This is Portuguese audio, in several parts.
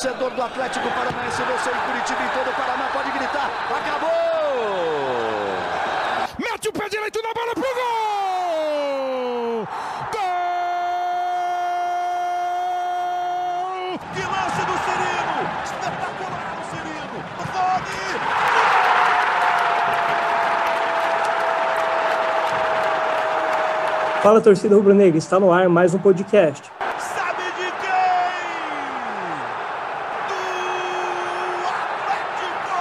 torcedor do Atlético Paranaense, você em Curitiba e todo o Paraná pode gritar: acabou! Mete o pé direito na bola pro gol! Gol! Que lance do Cirino! Espetacular o Cirino! Rony! Fala torcida rubro-negra, está no ar mais um podcast. Sabe de quem? Do Atlético!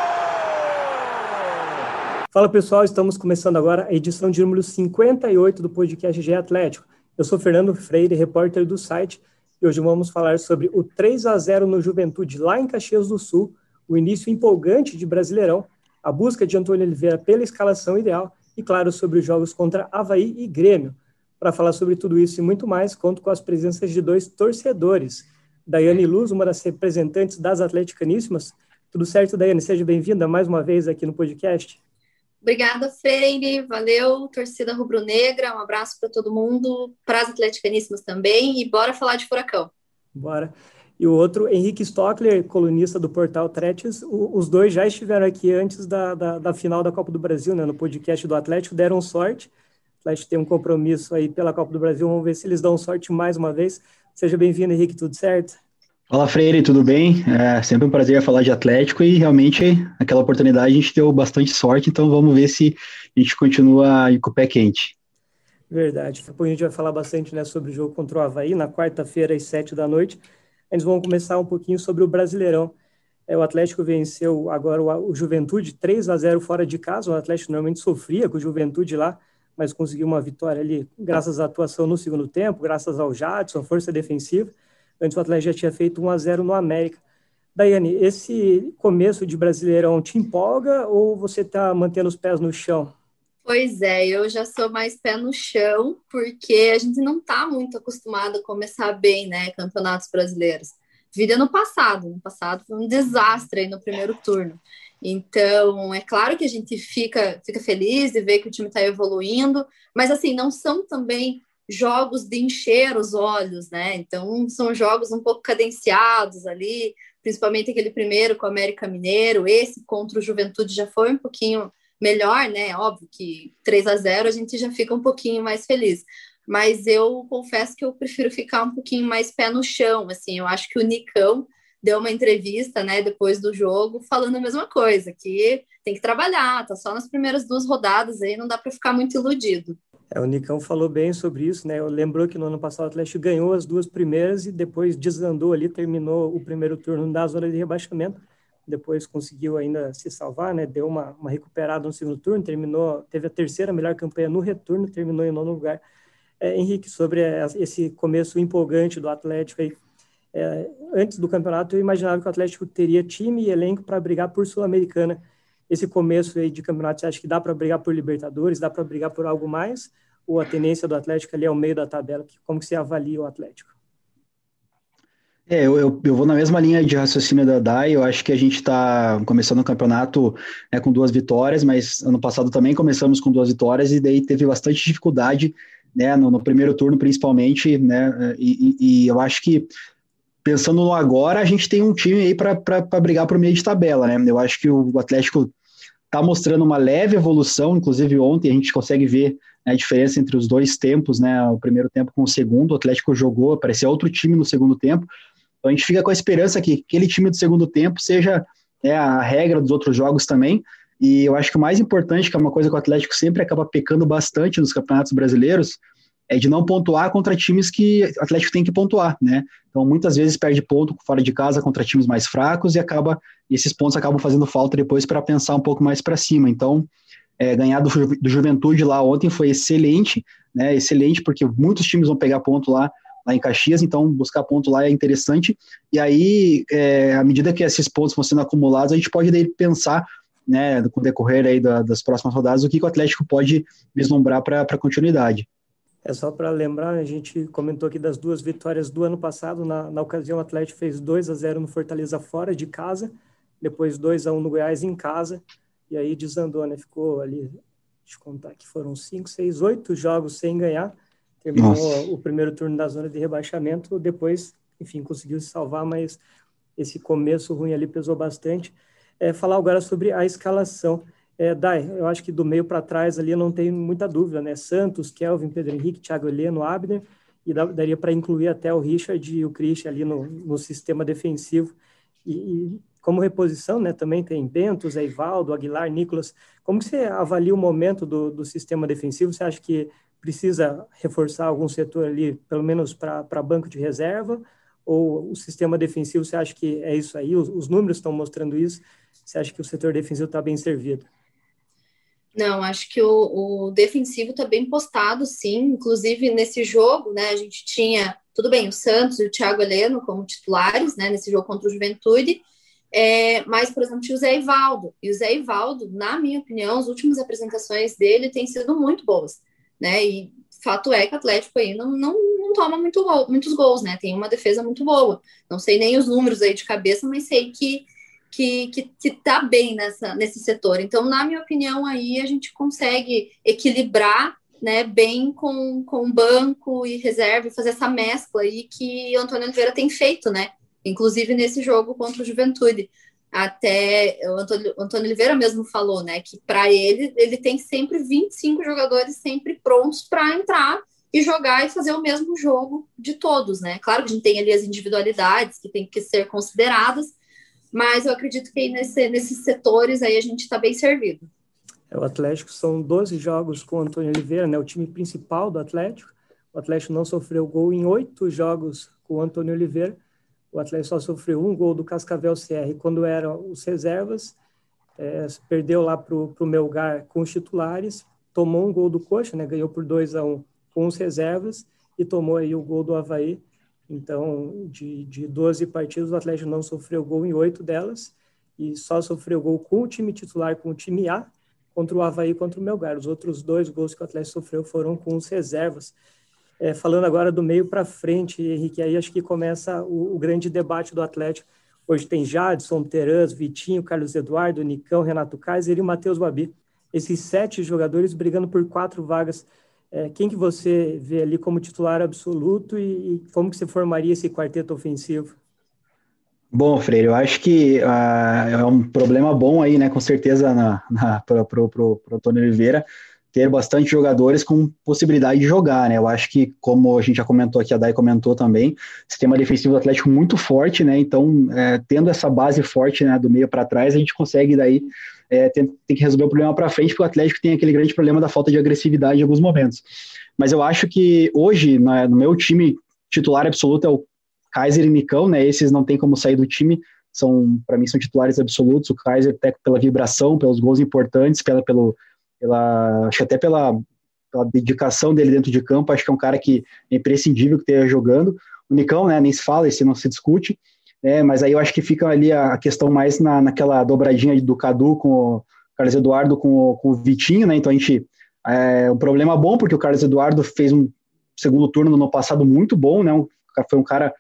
Fala pessoal, estamos começando agora a edição de número 58 do podcast G Atlético. Eu sou Fernando Freire, repórter do site, e hoje vamos falar sobre o 3 a 0 no Juventude lá em Caxias do Sul, o início empolgante de Brasileirão, a busca de Antônio Oliveira pela escalação ideal e, claro, sobre os jogos contra Havaí e Grêmio. Para falar sobre tudo isso e muito mais, conto com as presenças de dois torcedores. Daiane Luz, uma das representantes das Atleticaníssimas. Tudo certo, Daiane? Seja bem-vinda mais uma vez aqui no podcast. Obrigada, Freire. Valeu, torcida rubro-negra. Um abraço para todo mundo, para as atleticaníssimas também. E bora falar de Furacão. Bora. E o outro, Henrique Stockler, colunista do portal Tretes. Os dois já estiveram aqui antes da, da, da final da Copa do Brasil, né, no podcast do Atlético, deram sorte. O Atlético tem um compromisso aí pela Copa do Brasil. Vamos ver se eles dão sorte mais uma vez. Seja bem-vindo, Henrique, tudo certo? Fala, Freire, tudo bem? É sempre um prazer falar de Atlético e realmente aquela oportunidade a gente deu bastante sorte, então vamos ver se a gente continua com o pé quente. Verdade. Depois a gente vai falar bastante né, sobre o jogo contra o Havaí, na quarta-feira, às sete da noite. Eles vão começar um pouquinho sobre o Brasileirão. É, o Atlético venceu agora o, o Juventude 3 a 0 fora de casa. O Atlético normalmente sofria com o Juventude lá, mas conseguiu uma vitória ali, graças à atuação no segundo tempo, graças ao Jadson, força defensiva. Antes o Atlético já tinha feito 1 a 0 no América. Daiane, esse começo de Brasileirão te empolga ou você está mantendo os pés no chão? Pois é, eu já sou mais pé no chão, porque a gente não está muito acostumado a começar bem, né, campeonatos brasileiros. Vida no passado, no passado foi um desastre no primeiro turno. Então, é claro que a gente fica, fica feliz de ver que o time está evoluindo, mas assim, não são também jogos de encher os olhos, né? Então, são jogos um pouco cadenciados ali, principalmente aquele primeiro com o América Mineiro, esse contra o Juventude já foi um pouquinho melhor, né? Óbvio que 3 a 0 a gente já fica um pouquinho mais feliz. Mas eu confesso que eu prefiro ficar um pouquinho mais pé no chão, assim, eu acho que o Nicão deu uma entrevista, né, depois do jogo, falando a mesma coisa, que tem que trabalhar, tá só nas primeiras duas rodadas aí, não dá para ficar muito iludido. É, o Nicão falou bem sobre isso, né? Lembrou que no ano passado o Atlético ganhou as duas primeiras e depois desandou ali, terminou o primeiro turno da zona de rebaixamento. Depois conseguiu ainda se salvar, né? Deu uma, uma recuperada no segundo turno, terminou, teve a terceira melhor campanha no retorno, terminou em nono lugar. É, Henrique, sobre esse começo empolgante do Atlético aí, é, antes do campeonato eu imaginava que o Atlético teria time e elenco para brigar por Sul-Americana esse começo aí de campeonato, você acha que dá para brigar por Libertadores, dá para brigar por algo mais? Ou a tendência do Atlético ali é o meio da tabela? Como que você avalia o Atlético? É, eu, eu, eu, vou na mesma linha de raciocínio da DAI, eu acho que a gente está começando o campeonato né, com duas vitórias, mas ano passado também começamos com duas vitórias e daí teve bastante dificuldade, né, no, no primeiro turno principalmente, né, e, e, eu acho que pensando no agora, a gente tem um time aí para brigar por meio de tabela, né, eu acho que o Atlético está mostrando uma leve evolução, inclusive ontem a gente consegue ver né, a diferença entre os dois tempos, né, o primeiro tempo com o segundo, o Atlético jogou, parecia outro time no segundo tempo, então a gente fica com a esperança que aquele time do segundo tempo seja né, a regra dos outros jogos também, e eu acho que o mais importante, que é uma coisa que o Atlético sempre acaba pecando bastante nos campeonatos brasileiros, é de não pontuar contra times que o Atlético tem que pontuar, né? Então, muitas vezes perde ponto fora de casa contra times mais fracos e acaba esses pontos acabam fazendo falta depois para pensar um pouco mais para cima. Então, é, ganhar do, do Juventude lá ontem foi excelente, né? Excelente porque muitos times vão pegar ponto lá lá em Caxias, então buscar ponto lá é interessante. E aí, é, à medida que esses pontos vão sendo acumulados, a gente pode daí pensar, né, com o decorrer aí da, das próximas rodadas, o que, que o Atlético pode vislumbrar para a continuidade. É só para lembrar, a gente comentou aqui das duas vitórias do ano passado. Na, na ocasião, o Atlético fez 2 a 0 no Fortaleza fora de casa, depois 2 a 1 no Goiás em casa, e aí desandou, né? Ficou ali, deixa eu contar que foram 5, 6, 8 jogos sem ganhar. Terminou Nossa. o primeiro turno da zona de rebaixamento, depois, enfim, conseguiu se salvar, mas esse começo ruim ali pesou bastante. É, falar agora sobre a escalação. É, Dai, eu acho que do meio para trás ali não tem muita dúvida, né? Santos, Kelvin, Pedro Henrique, Thiago Heleno, Abner, e daria para incluir até o Richard e o Christian ali no, no sistema defensivo. E, e, como reposição, né, também tem Bento, Zé Ivaldo, Aguilar, Nicolas. Como você avalia o momento do, do sistema defensivo? Você acha que precisa reforçar algum setor ali, pelo menos para banco de reserva? Ou o sistema defensivo, você acha que é isso aí? Os, os números estão mostrando isso? Você acha que o setor defensivo está bem servido? Não, acho que o, o defensivo está bem postado, sim. Inclusive, nesse jogo, né, a gente tinha, tudo bem, o Santos e o Thiago Heleno como titulares, né, nesse jogo contra o Juventude, é, mas, por exemplo, tinha o Zé Ivaldo. E o Zé Ivaldo, na minha opinião, as últimas apresentações dele têm sido muito boas, né? E fato é que o Atlético aí não, não, não toma muito muitos gols, né? Tem uma defesa muito boa. Não sei nem os números aí de cabeça, mas sei que que, que, que tá bem nessa, nesse setor. Então, na minha opinião, aí a gente consegue equilibrar né, bem com, com banco e reserva fazer essa mescla aí que o Antônio Oliveira tem feito, né? Inclusive nesse jogo contra o Juventude. Até o Antônio, Antônio Oliveira mesmo falou, né, que para ele, ele tem sempre 25 jogadores sempre prontos para entrar e jogar e fazer o mesmo jogo de todos, né? Claro que a gente tem ali as individualidades que tem que ser consideradas, mas eu acredito que nesse, nesses setores aí a gente está bem servido. É, o Atlético são 12 jogos com o Antônio Oliveira, né, o time principal do Atlético. O Atlético não sofreu gol em oito jogos com o Antônio Oliveira. O Atlético só sofreu um gol do Cascavel CR quando eram os reservas. É, perdeu lá para o Melgar com os titulares, tomou um gol do Coxa, né, ganhou por 2 a 1 um, com os reservas e tomou aí o gol do Havaí então, de, de 12 partidas, o Atlético não sofreu gol em oito delas e só sofreu gol com o time titular, com o time A, contra o Havaí contra o Melgar. Os outros dois gols que o Atlético sofreu foram com os reservas. É, falando agora do meio para frente, Henrique, aí acho que começa o, o, grande debate do Atlético. Hoje tem Jadson, Terãs, Vitinho, Carlos Eduardo, Nicão, Renato Kaiser e o Matheus Babi. Esses sete jogadores brigando por quatro vagas é, quem que você vê ali como titular absoluto e, e, como que você formaria esse quarteto ofensivo? Bom, Freire, eu acho que uh, é um problema bom aí, né, com certeza, na, na, para o Antônio Oliveira, ter bastante jogadores com possibilidade de jogar, né? Eu acho que, como a gente já comentou aqui, a Dai comentou também, sistema defensivo do Atlético muito forte, né? Então, é, tendo essa base forte né, do meio para trás, a gente consegue daí é, tem, tem, que resolver o problema para frente, porque o Atlético tem aquele grande problema da falta de agressividade em alguns momentos. Mas eu acho que hoje, no meu time titular absoluto é o Kaiser e Nicão, né? Esses não tem como sair do time, são para mim são titulares absolutos. O Kaiser até pela vibração, pelos gols importantes, pela, pelo, pela acho que até pela, pela dedicação dele dentro de campo, acho que é um cara que é imprescindível que esteja jogando. O Nicão, né? Nem se fala, esse não se discute né? Mas aí eu acho que fica ali a, questão mais na, naquela dobradinha do Cadu com o Carlos Eduardo com o, com o Vitinho, né? Então a gente é um problema bom porque o Carlos Eduardo fez um segundo turno no passado muito bom, né? Um, foi um cara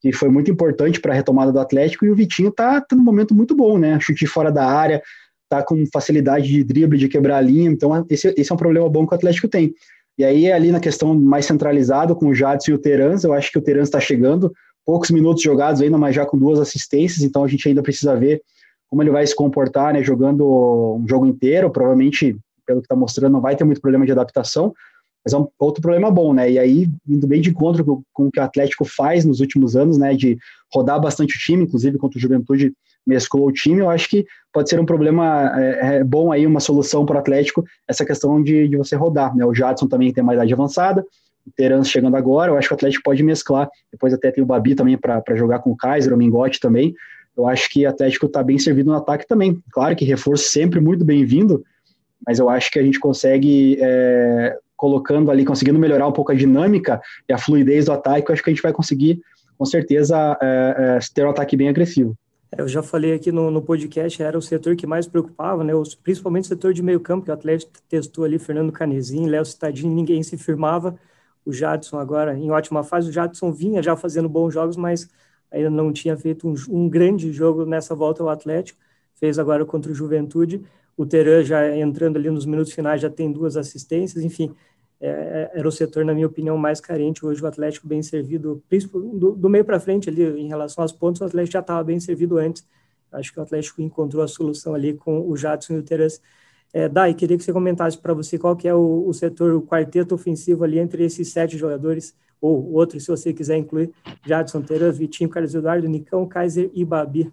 que foi muito importante para a retomada do Atlético e o Vitinho tá, tá num momento muito bom, né? Chute fora da área, tá com facilidade de drible, de quebrar a linha, então esse, esse é um problema bom que o Atlético tem. E aí, ali na questão mais centralizado, com o Jadson e o Terans, eu acho que o Terans está chegando, poucos minutos jogados ainda, mas já com duas assistências, então a gente ainda precisa ver como ele vai se comportar, né, jogando um jogo inteiro, provavelmente, pelo que está mostrando, não vai ter muito problema de adaptação, mas é um outro problema bom, né, e aí, indo bem de encontro com, o que o Atlético faz nos últimos anos, né, de rodar bastante o time, inclusive contra o Juventude mesclou o time, eu acho que pode ser um problema é, é bom aí, uma solução para o Atlético, essa questão de, de você rodar, né, o Jadson também tem uma idade avançada, o Terans chegando agora, eu acho que o Atlético pode mesclar. Depois até tem o Babi também para jogar com o Kaiser, o Mingote também. Eu acho que o Atlético está bem servido no ataque também. Claro que reforço sempre muito bem-vindo, mas eu acho que a gente consegue, é, colocando ali, conseguindo melhorar um pouco a dinâmica e a fluidez do ataque, eu acho que a gente vai conseguir, com certeza, é, é, ter um ataque bem agressivo. É, eu já falei aqui no, no, podcast, era o setor que mais preocupava, né? principalmente o setor de meio campo, que o Atlético testou ali, Fernando Canezinho, Léo Citadini, ninguém se firmava o Jadson agora em ótima fase. O Jadson vinha já fazendo bons jogos, mas ainda não tinha feito um, um grande jogo nessa volta ao Atlético. Fez agora contra o Juventude. O Teran já entrando ali nos minutos finais já tem duas assistências. Enfim, é, era o setor, na minha opinião, mais carente. Hoje o Atlético bem servido, do, do meio para frente ali, em relação aos pontos, o Atlético já estava bem servido antes. Acho que o Atlético encontrou a solução ali com o Jadson e o Teres. É, Dai, queria que você comentasse para você qual que é o, o, setor, o quarteto ofensivo ali entre esses sete jogadores, ou outros, se você quiser incluir, Jadson, Teres, Vitinho, Carlos Eduardo, Nicão, Kaiser e Babi.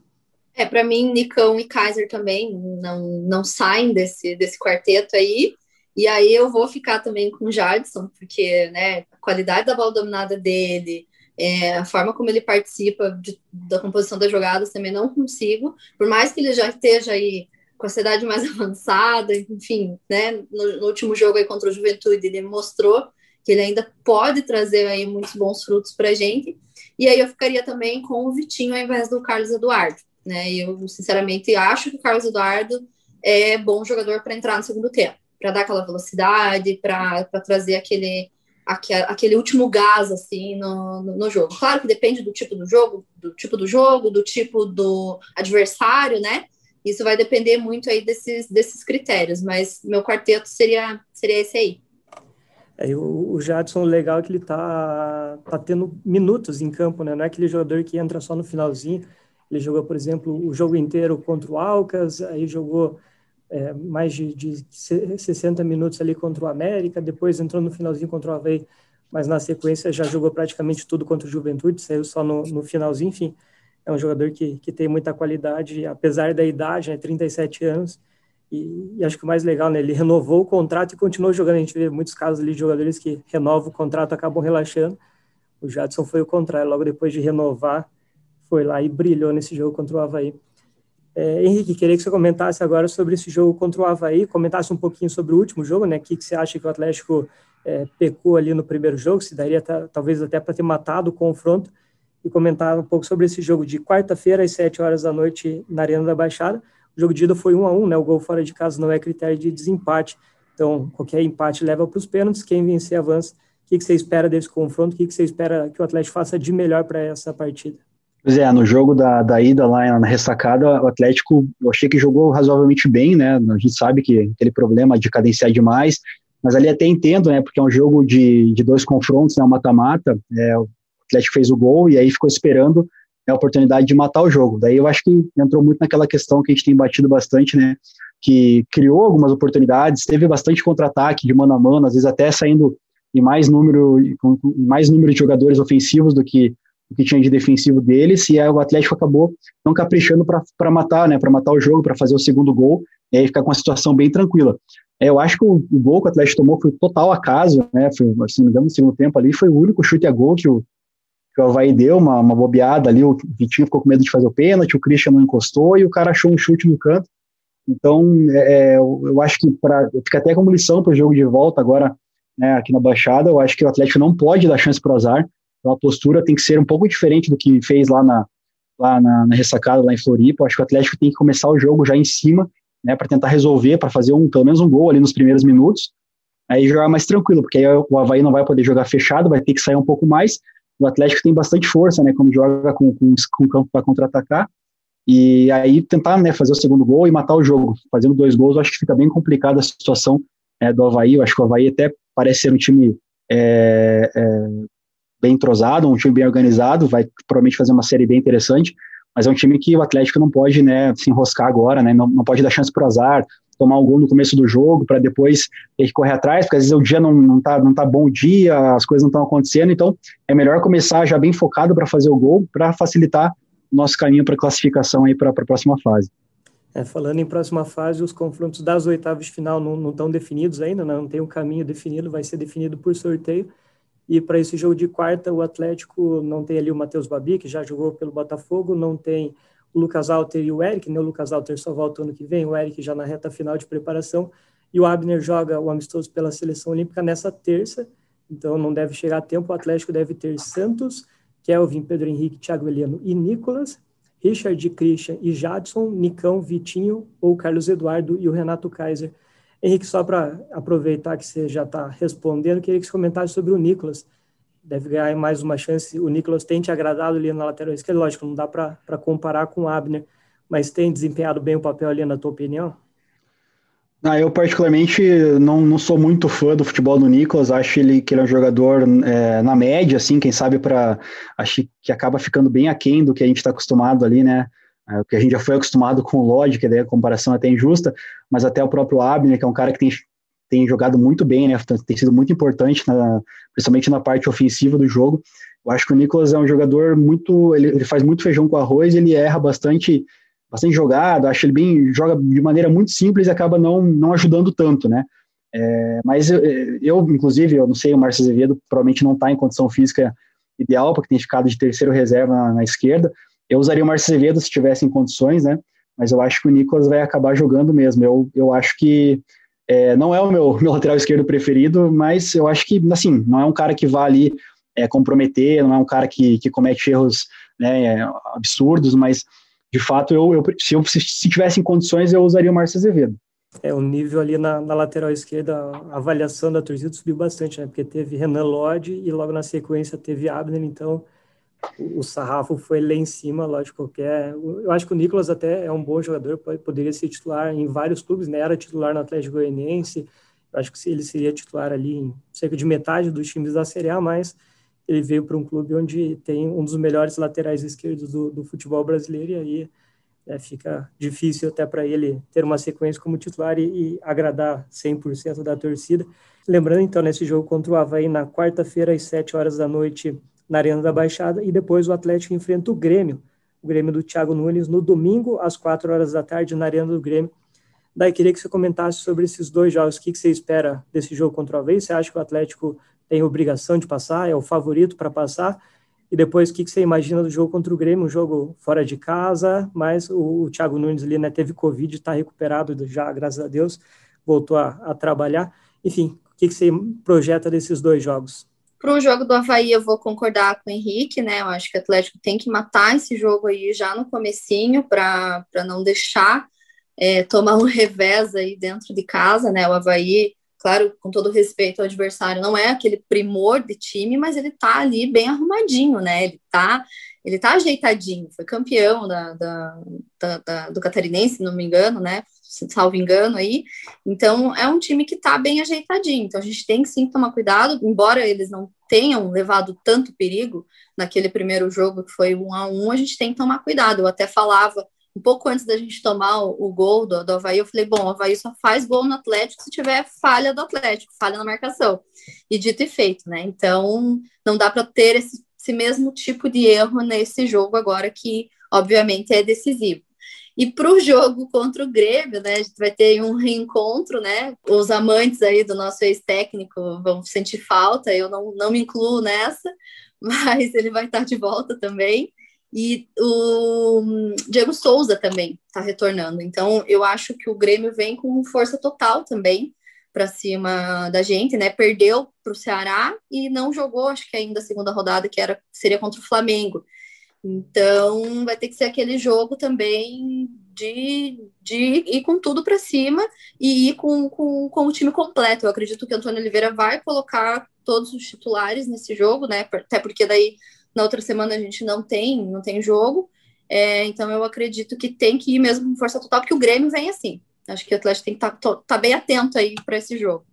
É, para mim, Nicão e Kaiser também não, não saem desse, desse quarteto aí. E aí eu vou ficar também com o Jadson, porque né, a qualidade da bola dominada dele, é, a forma como ele participa de, da composição das jogadas também não consigo. Por mais que ele já esteja aí com a cidade mais avançada, enfim, né, no, no, último jogo aí contra o Juventude ele mostrou que ele ainda pode trazer aí muitos bons frutos para a gente. E aí eu ficaria também com o Vitinho ao invés do Carlos Eduardo, né? Eu sinceramente acho que o Carlos Eduardo é bom jogador para entrar no segundo tempo para dar aquela velocidade, para trazer aquele, aquele, aquele último gás assim no, no, no, jogo. Claro que depende do tipo do jogo, do tipo do jogo, do tipo do adversário, né? Isso vai depender muito aí desses, desses critérios, mas meu quarteto seria, seria esse aí. É, o, o Jadson, legal é que ele tá, tá tendo minutos em campo, né? Não é aquele jogador que entra só no finalzinho. Ele jogou, por exemplo, o jogo inteiro contra o Alcas, aí jogou é, mais de, de 60 minutos ali contra o América, depois entrou no finalzinho contra o Havaí, mas na sequência já jogou praticamente tudo contra o Juventude, saiu só no, no finalzinho, enfim, é um jogador que, que tem muita qualidade, apesar da idade, né, 37 anos, e, e, acho que o mais legal, né, ele renovou o contrato e continuou jogando, a gente vê muitos casos ali de jogadores que renovam o contrato acabam relaxando, o Jadson foi o contrário, logo depois de renovar, foi lá e brilhou nesse jogo contra o Havaí. É, Henrique, queria que você comentasse agora sobre esse jogo contra o Havaí, comentasse um pouquinho sobre o último jogo, né? O que, que você acha que o Atlético é, pecou ali no primeiro jogo, se daria talvez até para ter matado o confronto, e comentar um pouco sobre esse jogo de quarta-feira às 7 horas da noite na Arena da Baixada. O jogo de ida foi 1 a 1 né? O gol fora de casa não é critério de desempate, então qualquer empate leva para os pênaltis, quem vencer avança. O que, você espera desse confronto? O que, você espera que o Atlético faça de melhor para essa partida? Pois é, no jogo da, da ida lá na ressacada, o Atlético, eu achei que jogou razoavelmente bem, né? A gente sabe que aquele problema de cadenciar demais, mas ali até entendo, né? Porque é um jogo de, de dois confrontos, né? Mata-mata. É, Atlético fez o gol e aí ficou esperando a oportunidade de matar o jogo. Daí eu acho que entrou muito naquela questão que a gente tem batido bastante, né? Que criou algumas oportunidades, teve bastante contra-ataque de mano a mano, às vezes até saindo em mais número, com mais número de jogadores ofensivos do que o que tinha de defensivo deles, e aí o Atlético acabou não caprichando para matar, né, para matar o jogo, para fazer o segundo gol, e aí ficar com uma situação bem tranquila. É, eu acho que o, o, gol que o Atlético tomou foi total acaso, né, foi, se não me engano, no segundo tempo ali, foi o único chute a gol que o, que o Havaí deu, uma, uma bobeada ali, o Vitinho ficou com medo de fazer o pênalti, o Christian não encostou, e o cara achou um chute no canto, então, é, é eu acho que para fica até como lição para o jogo de volta agora, né, aqui na Baixada, eu acho que o Atlético não pode dar chance para o azar, então a postura tem que ser um pouco diferente do que fez lá na, lá na, na ressacada, lá em Floripa. Eu acho que o Atlético tem que começar o jogo já em cima, né, para tentar resolver, para fazer um, pelo menos um gol ali nos primeiros minutos. Aí jogar mais tranquilo, porque aí o Havaí não vai poder jogar fechado, vai ter que sair um pouco mais. O Atlético tem bastante força, né, quando joga com, com, com campo para contra-atacar. E aí tentar né, fazer o segundo gol e matar o jogo. Fazendo dois gols, acho que fica bem complicada a situação é, do Havaí. Eu acho que o Havaí até parece ser um time é, é, bem entrosado, um time bem organizado, vai provavelmente fazer uma série bem interessante, mas é um time que o Atlético não pode né, se enroscar agora, né, não, não pode dar chance para o azar, tomar um gol no começo do jogo para depois ter que correr atrás, porque às vezes o dia não, não, tá, não tá bom o dia, as coisas não estão acontecendo, então é melhor começar já bem focado para fazer o gol, para facilitar o nosso caminho para classificação aí para a próxima fase. É, falando em próxima fase, os confrontos das oitavas de final não estão definidos ainda, né? não tem um caminho definido, vai ser definido por sorteio. E para esse jogo de quarta, o Atlético não tem ali o Matheus Babi, que já jogou pelo Botafogo, não tem o Lucas Alter e o Eric, né? O Lucas Alter só volta ano que vem, o Eric já na reta final de preparação. E o Abner joga o amistoso pela seleção olímpica nessa terça, então não deve chegar a tempo. O Atlético deve ter Santos, Kelvin, Pedro Henrique, Thiago Eliano e Nicolas, Richard, Christian e Jadson, Nicão, Vitinho ou Carlos Eduardo e o Renato Kaiser Henrique, só para aproveitar que você já está respondendo, queria que você comentasse sobre o Nicolas. Deve ganhar mais uma chance. O Nicolas tem te agradado ali na lateral esquerda, lógico, não dá para comparar com o Abner, mas tem desempenhado bem o papel ali, na tua opinião? Ah, eu particularmente não, não sou muito fã do futebol do Nicolas, acho ele, que ele é um jogador é, na média, assim, quem sabe para acho que acaba ficando bem aquém do que a gente está acostumado ali, né? É, porque a gente já foi acostumado com o Lodge, que daí a comparação é até injusta, mas até o próprio Abner, que é um cara que tem, tem jogado muito bem, né? Tem sido muito importante, na, principalmente na parte ofensiva do jogo. Eu acho que o Nicolas é um jogador muito. Ele, ele faz muito feijão com arroz, ele erra bastante bastante jogado, acho ele bem, joga de maneira muito simples e acaba não, não ajudando tanto, né? É, mas eu, eu, inclusive, eu não sei, o Márcio Azevedo provavelmente não está em condição física ideal, porque tem ficado de terceiro reserva na, na, esquerda. Eu usaria o Márcio Azevedo se tivesse em condições, né? Mas eu acho que o Nicolas vai acabar jogando mesmo. Eu, eu acho que é, não é o meu, meu lateral esquerdo preferido, mas eu acho que, assim, não é um cara que vá ali é, comprometer, não é um cara que, que comete erros né, absurdos, mas de fato, eu, eu se eu se tivesse em condições, eu usaria o Márcio Azevedo. É, o nível ali na, na, lateral esquerda, a avaliação da torcida subiu bastante, né? Porque teve Renan Lodge e logo na sequência teve Abner, então o, sarrafo foi lá em cima, lógico que é. Eu acho que o Nicolas até é um bom jogador, poderia ser titular em vários clubes, né? Era titular no Atlético Goianiense, eu acho que ele seria titular ali em cerca de metade dos times da Série A, mas ele veio para um clube onde tem um dos melhores laterais esquerdos do, do futebol brasileiro e aí é, fica difícil até para ele ter uma sequência como titular e, e agradar 100% da torcida. Lembrando então nesse jogo contra o Havaí na quarta-feira às 7 horas da noite na Arena da Baixada e depois o Atlético enfrenta o Grêmio, o Grêmio do Thiago Nunes no domingo às 4 horas da tarde na Arena do Grêmio. Daí queria que você comentasse sobre esses dois jogos. O que, que você espera desse jogo contra o Havaí? Você acha que o Atlético tem obrigação de passar, é o favorito para passar. E depois, o que, que você imagina do jogo contra o Grêmio? Um jogo fora de casa, mas o, o Thiago Nunes ali né, teve Covid, está recuperado já, graças a Deus, voltou a, a trabalhar. Enfim, o que, que você projeta desses dois jogos? Para o jogo do Havaí, eu vou concordar com o Henrique, né? Eu acho que o Atlético tem que matar esse jogo aí já no comecinho para não deixar é, tomar um revés aí dentro de casa, né? O Havaí claro, com todo respeito ao adversário, não é aquele primor de time, mas ele tá ali bem arrumadinho, né? Ele tá, ele tá ajeitadinho, foi campeão da, da, da, da do Catarinense, se não me engano, né? Salvo engano aí. Então, é um time que tá bem ajeitadinho. Então, a gente tem que sim tomar cuidado, embora eles não tenham levado tanto perigo naquele primeiro jogo que foi um a um, a gente tem que tomar cuidado. Eu até falava um pouco antes da gente tomar o, o gol do, do Havaí, eu falei, bom, o Havaí só faz gol no Atlético se tiver falha do Atlético, falha na marcação. E dito e feito, né? Então, não dá para ter esse, esse mesmo tipo de erro nesse jogo agora que, obviamente, é decisivo. E para o jogo contra o Grêmio, né, a gente vai ter um reencontro, né? Os amantes aí do nosso ex-técnico vão sentir falta, eu não, não me incluo nessa, mas ele vai estar de volta também. E o Diego Souza também está retornando. Então, eu acho que o Grêmio vem com força total também para cima da gente, né? Perdeu para o Ceará e não jogou, acho que ainda a segunda rodada, que era seria contra o Flamengo. Então, vai ter que ser aquele jogo também de, de ir com tudo para cima e ir com, com, com o time completo. Eu acredito que o Antônio Oliveira vai colocar todos os titulares nesse jogo, né? Até porque daí na outra semana a gente não tem, não tem jogo. É, então eu acredito que tem que ir mesmo com força total, porque o Grêmio vem assim. Acho que o Atlético tem que estar tá, tá bem atento aí para esse jogo.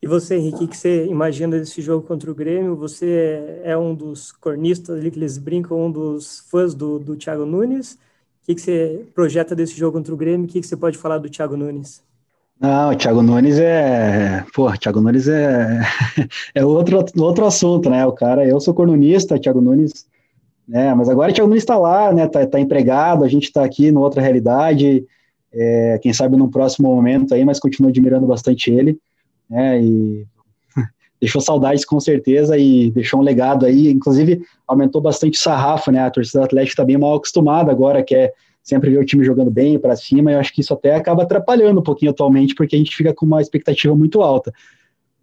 E você, Henrique, o que você imagina desse jogo contra o Grêmio? Você é um dos cornistas ali que eles brincam, um dos fãs do, do Thiago Nunes. O que, você projeta desse jogo contra o Grêmio? O que, você pode falar do Thiago Nunes? Não, o Thiago Nunes é. Pô, Thiago Nunes é, é outro, outro assunto, né? O cara, eu sou cornunista, Thiago Nunes, né? Mas agora o Thiago Nunes está lá, né? Tá, tá empregado, a gente está aqui numa outra realidade. É, quem sabe num próximo momento aí, mas continuo admirando bastante ele, né? E deixou saudades com certeza e deixou um legado aí. Inclusive, aumentou bastante o sarrafo, né? A torcida do Atlético está bem mal acostumada agora, que é sempre ver o time jogando bem para cima, eu acho que isso até acaba atrapalhando um pouquinho atualmente, porque a gente fica com uma expectativa muito alta.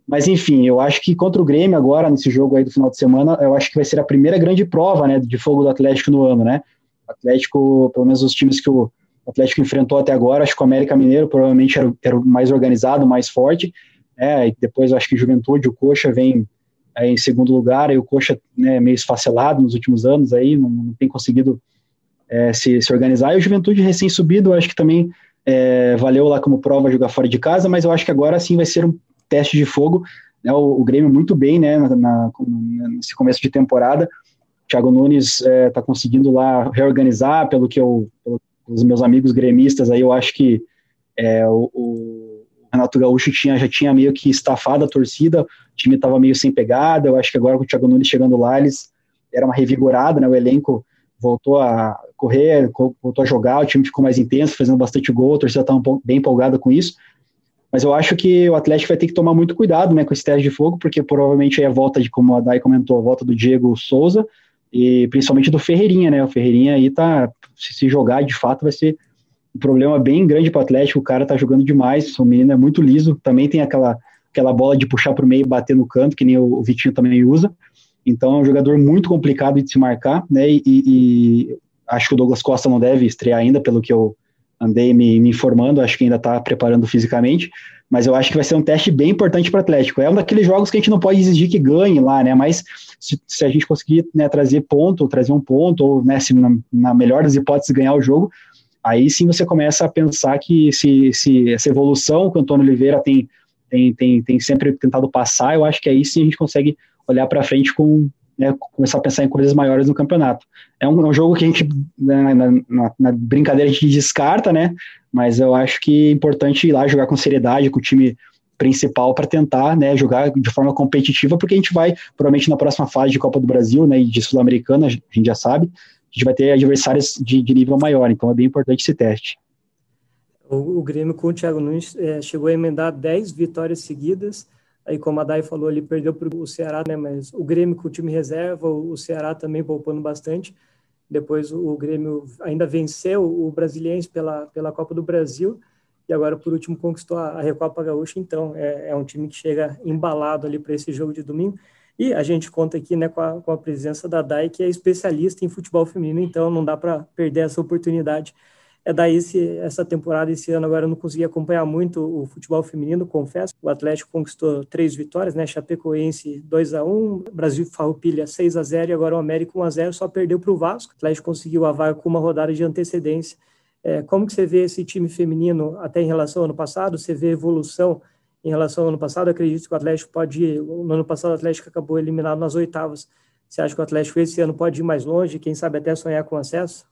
Mas enfim, eu acho que contra o Grêmio agora, nesse jogo aí do final de semana, eu acho que vai ser a primeira grande prova, né, de fogo do Atlético no ano, né? O Atlético, pelo menos os times que o Atlético enfrentou até agora, acho que o América Mineiro provavelmente era, era o mais organizado, mais forte, é, e depois acho que Juventude, o Coxa vem aí em segundo lugar, e o Coxa né, meio esfacelado nos últimos anos aí, não, não tem conseguido é, se, se organizar. E o Juventude recém-subido, acho que também é, valeu lá como prova jogar fora de casa, mas eu acho que agora sim vai ser um teste de fogo. Né, o, o Grêmio muito bem né, na, na, nesse começo de temporada. O Thiago Nunes está é, tá conseguindo lá reorganizar, pelo que eu, pelos meus amigos gremistas aí, eu acho que é, o, Renato Gaúcho tinha, já tinha meio que estafado a torcida, o time estava meio sem pegada, eu acho que agora com o Thiago Nunes chegando lá, eles era uma revigorada, né, o elenco voltou a correr, voltou a jogar, o time ficou mais intenso, fazendo bastante gol, a torcida estava bem empolgada com isso, mas eu acho que o Atlético vai ter que tomar muito cuidado né, com esse teste de fogo, porque provavelmente é a volta de, como a Dai comentou, a volta do Diego Souza, e principalmente do Ferreirinha, né, o Ferreirinha aí tá, se jogar de fato vai ser um problema bem grande para o Atlético, o cara tá jogando demais, o menino é muito liso, também tem aquela, aquela bola de puxar para o meio e bater no canto, que nem o, Vitinho também usa, então é um jogador muito complicado de se marcar, né? E, e, acho que o Douglas Costa não deve estrear ainda, pelo que eu andei me, me informando, acho que ainda está preparando fisicamente, mas eu acho que vai ser um teste bem importante para o Atlético. É um daqueles jogos que a gente não pode exigir que ganhe lá, né? Mas se, se a gente conseguir né, trazer ponto, trazer um ponto, ou né, se na, na melhor das hipóteses ganhar o jogo, aí sim você começa a pensar que se, se essa evolução que o Antônio Oliveira tem, tem, tem, tem sempre tentado passar, eu acho que aí sim a gente consegue olhar para frente com né, começar a pensar em coisas maiores no campeonato. É um, é um jogo que a gente, né, na, na, na, brincadeira, a gente descarta, né? Mas eu acho que é importante ir lá jogar com seriedade, com o time principal para tentar né, jogar de forma competitiva, porque a gente vai, provavelmente na próxima fase de Copa do Brasil né, e de Sul-Americana, a gente já sabe, a gente vai ter adversários de, de nível maior, então é bem importante esse teste. O, o Grêmio com o Thiago Nunes é, chegou a emendar 10 vitórias seguidas, Aí, como a Dai falou, ele perdeu para o Ceará, né? Mas o Grêmio com o time reserva, o Ceará também poupando bastante. Depois o Grêmio ainda venceu o Brasiliense pela, pela Copa do Brasil e agora, por último, conquistou a, Recopa Gaúcha. Então, é, é um time que chega embalado ali para esse jogo de domingo. E a gente conta aqui né, com, a, com a presença da Dai, que é especialista em futebol feminino, então não dá para perder essa oportunidade é daí esse, essa temporada, esse ano agora eu não consegui acompanhar muito o futebol feminino, confesso. O Atlético conquistou três vitórias, né? Chapecoense 2 a 1 Brasil Farroupilha 6 a 0 e agora o América 1 a 0 só perdeu para o Vasco. O Atlético conseguiu a vaga com uma rodada de antecedência. É, como que você vê esse time feminino até em relação ao ano passado? Você vê evolução em relação ao ano passado? Acredito que o Atlético pode ir, no ano passado o Atlético acabou eliminado nas oitavas. Você acha que o Atlético esse ano pode ir mais longe, quem sabe até sonhar com acesso?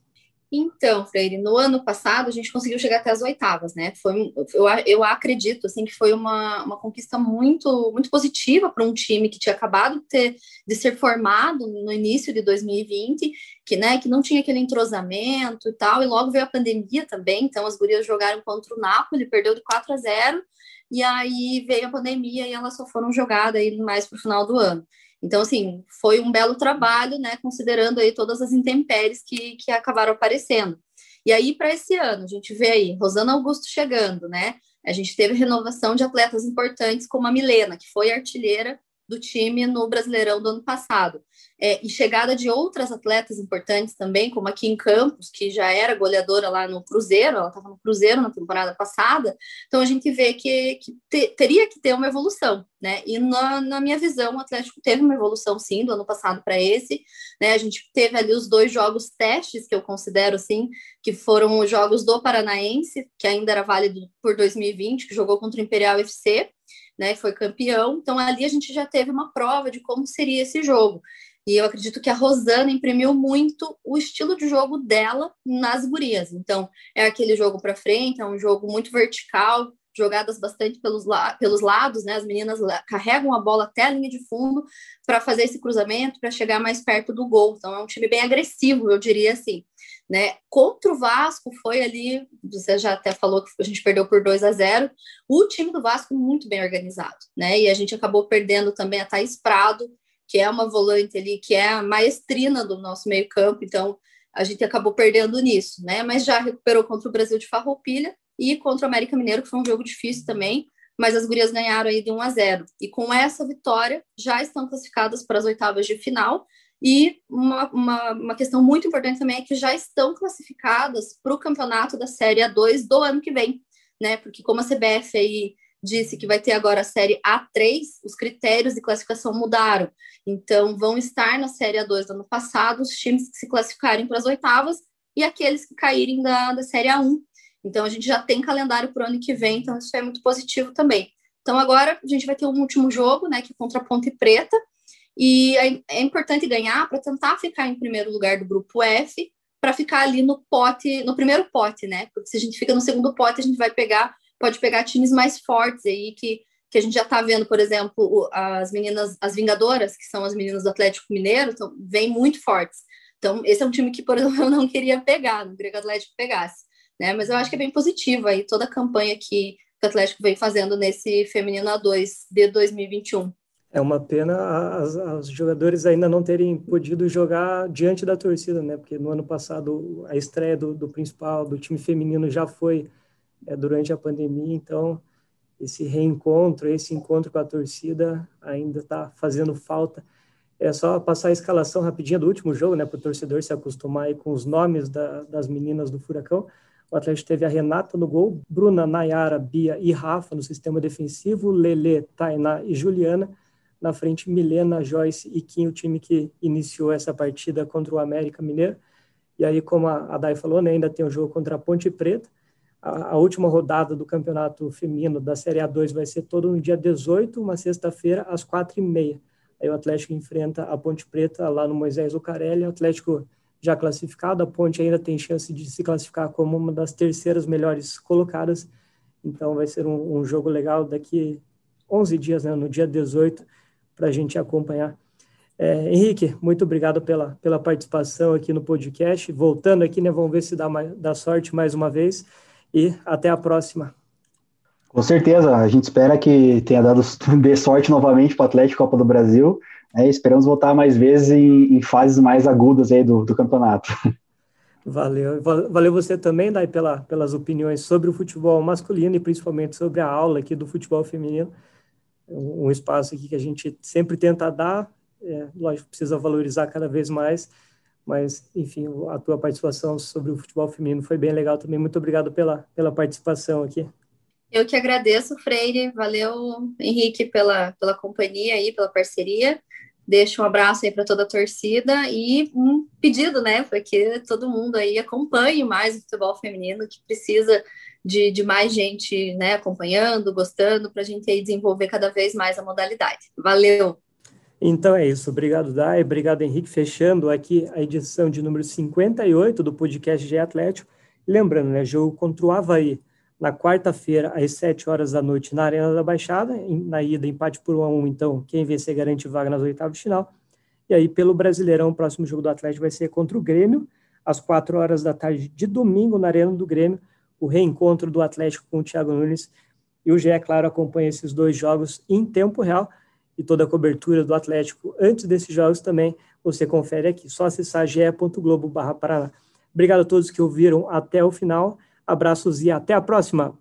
Então, Freire, no ano passado a gente conseguiu chegar até as oitavas, né? Foi, eu, eu acredito assim que foi uma, uma conquista muito muito positiva para um time que tinha acabado de, ter, de ser formado no início de 2020, que né, que não tinha aquele entrosamento e tal, e logo veio a pandemia também, então as gurias jogaram contra o Napoli, perdeu de 4 a 0, e aí veio a pandemia e elas só foram jogadas aí mais para o final do ano. Então, assim, foi um belo trabalho, né, considerando aí todas as intempéries que, que acabaram aparecendo. E aí, para esse ano, a gente vê aí Rosana Augusto chegando, né? A gente teve renovação de atletas importantes como a Milena, que foi artilheira do time no Brasileirão do ano passado. É, e chegada de outras atletas importantes também, como aqui em Campos, que já era goleadora lá no Cruzeiro, ela estava no Cruzeiro na temporada passada. Então a gente vê que, que te, teria que ter uma evolução, né? E na, na, minha visão, o Atlético teve uma evolução sim do ano passado para esse, né? A gente teve ali os dois jogos testes que eu considero assim, que foram os jogos do Paranaense, que ainda era válido por 2020, que jogou contra o Imperial FC né, foi campeão. Então ali a gente já teve uma prova de como seria esse jogo. E eu acredito que a Rosana imprimiu muito o estilo de jogo dela nas gurias. Então, é aquele jogo para frente, é um jogo muito vertical, jogadas bastante pelos, la pelos lados, né? As meninas carregam a bola até a linha de fundo para fazer esse cruzamento, para chegar mais perto do gol. Então, é um time bem agressivo, eu diria assim. Né? Contra o Vasco foi ali, você já até falou que a gente perdeu por 2 a 0. O time do Vasco muito bem organizado, né? E a gente acabou perdendo também a Thaís Prado, que é uma volante ali, que é a maestrina do nosso meio-campo, então a gente acabou perdendo nisso, né? Mas já recuperou contra o Brasil de Farroupilha e contra o América Mineiro, que foi um jogo difícil também, mas as gurias ganharam aí de 1 a 0. E com essa vitória já estão classificadas para as oitavas de final e uma, uma, uma, questão muito importante também é que já estão classificadas para o campeonato da Série A2 do ano que vem, né? Porque como a CBF aí disse que vai ter agora a Série A3, os critérios de classificação mudaram. Então, vão estar na Série A2 do ano passado os times que se classificarem para as oitavas e aqueles que caírem da, da Série A1. Então a gente já tem calendário para o ano que vem, então isso é muito positivo também. Então agora a gente vai ter um último jogo, né, que é contra a Ponte Preta, e é, é importante ganhar para tentar ficar em primeiro lugar do grupo F, para ficar ali no pote, no primeiro pote, né? Porque se a gente fica no segundo pote, a gente vai pegar, pode pegar times mais fortes aí que que a gente já está vendo, por exemplo, as meninas, as Vingadoras, que são as meninas do Atlético Mineiro, então, vêm muito fortes. Então, esse é um time que, por exemplo, eu não queria pegar, não queria que o Atlético pegasse. Né? Mas eu acho que é bem positivo aí toda a campanha que o Atlético vem fazendo nesse Feminino A2 de 2021. É uma pena as jogadores ainda não terem podido jogar diante da torcida, né? Porque no ano passado a estreia do, do principal, do time feminino, já foi é, durante a pandemia, então esse reencontro, esse encontro com a torcida ainda está fazendo falta. É só passar a escalação rapidinha do último jogo, né, para o torcedor se acostumar com os nomes da, das meninas do Furacão. O Atlético teve a Renata no gol, Bruna, Nayara, Bia e Rafa no sistema defensivo, Lele, Tainá e Juliana. Na frente, Milena, Joyce e Kim, o time que iniciou essa partida contra o América Mineiro. E aí, como a Dai falou, né, ainda tem o jogo contra a Ponte Preta a, a, última rodada do campeonato feminino da Série A2 vai ser todo no dia 18, uma sexta-feira, às quatro e meia. Aí o Atlético enfrenta a Ponte Preta lá no Moisés Lucarelli, o Atlético já classificado, a Ponte ainda tem chance de se classificar como uma das terceiras melhores colocadas, então vai ser um, um jogo legal daqui 11 dias, né, no dia 18, para a gente acompanhar. É, Henrique, muito obrigado pela, pela participação aqui no podcast. Voltando aqui, né, vamos ver se dá, mais, dá sorte mais uma vez e até a próxima. Com certeza, a gente espera que tenha dado de sorte novamente para o Atlético Copa do Brasil. Né, esperamos voltar mais vezes em, em fases mais agudas aí do, do campeonato. Valeu. Valeu você também, Dai, pela, pelas opiniões sobre o futebol masculino e principalmente sobre a aula aqui do futebol feminino. Um espaço aqui que a gente sempre tenta dar, é, lógico, precisa valorizar cada vez mais, mas, enfim, a tua participação sobre o futebol feminino foi bem legal também. Muito obrigado pela, pela participação aqui. Eu que agradeço, Freire. Valeu, Henrique, pela, pela companhia aí, pela parceria. Deixo um abraço aí para toda a torcida e um pedido, né, para que todo mundo aí acompanhe mais o futebol feminino, que precisa de, de mais gente, né, acompanhando, gostando, para a gente aí desenvolver cada vez mais a modalidade. Valeu! Então é isso. Obrigado, Dai. Obrigado, Henrique. Fechando aqui a edição de número 58 do podcast G Atlético. Lembrando, né, jogo contra o Havaí na quarta-feira, às 7 horas da noite, na Arena da Baixada. Na ida, empate por 1 a 1 Então, quem vencer garante vaga nas oitavas de final. E aí, pelo Brasileirão, o próximo jogo do Atlético vai ser contra o Grêmio, às 4 horas da tarde de domingo, na Arena do Grêmio. O reencontro do Atlético com o Thiago Nunes. E o GE, claro, acompanha esses dois jogos em tempo real e toda a cobertura do Atlético antes desses jogos também você confere aqui. Só acessar ge.globo.paraná. Obrigado a todos que ouviram até o final. Abraços e até a próxima.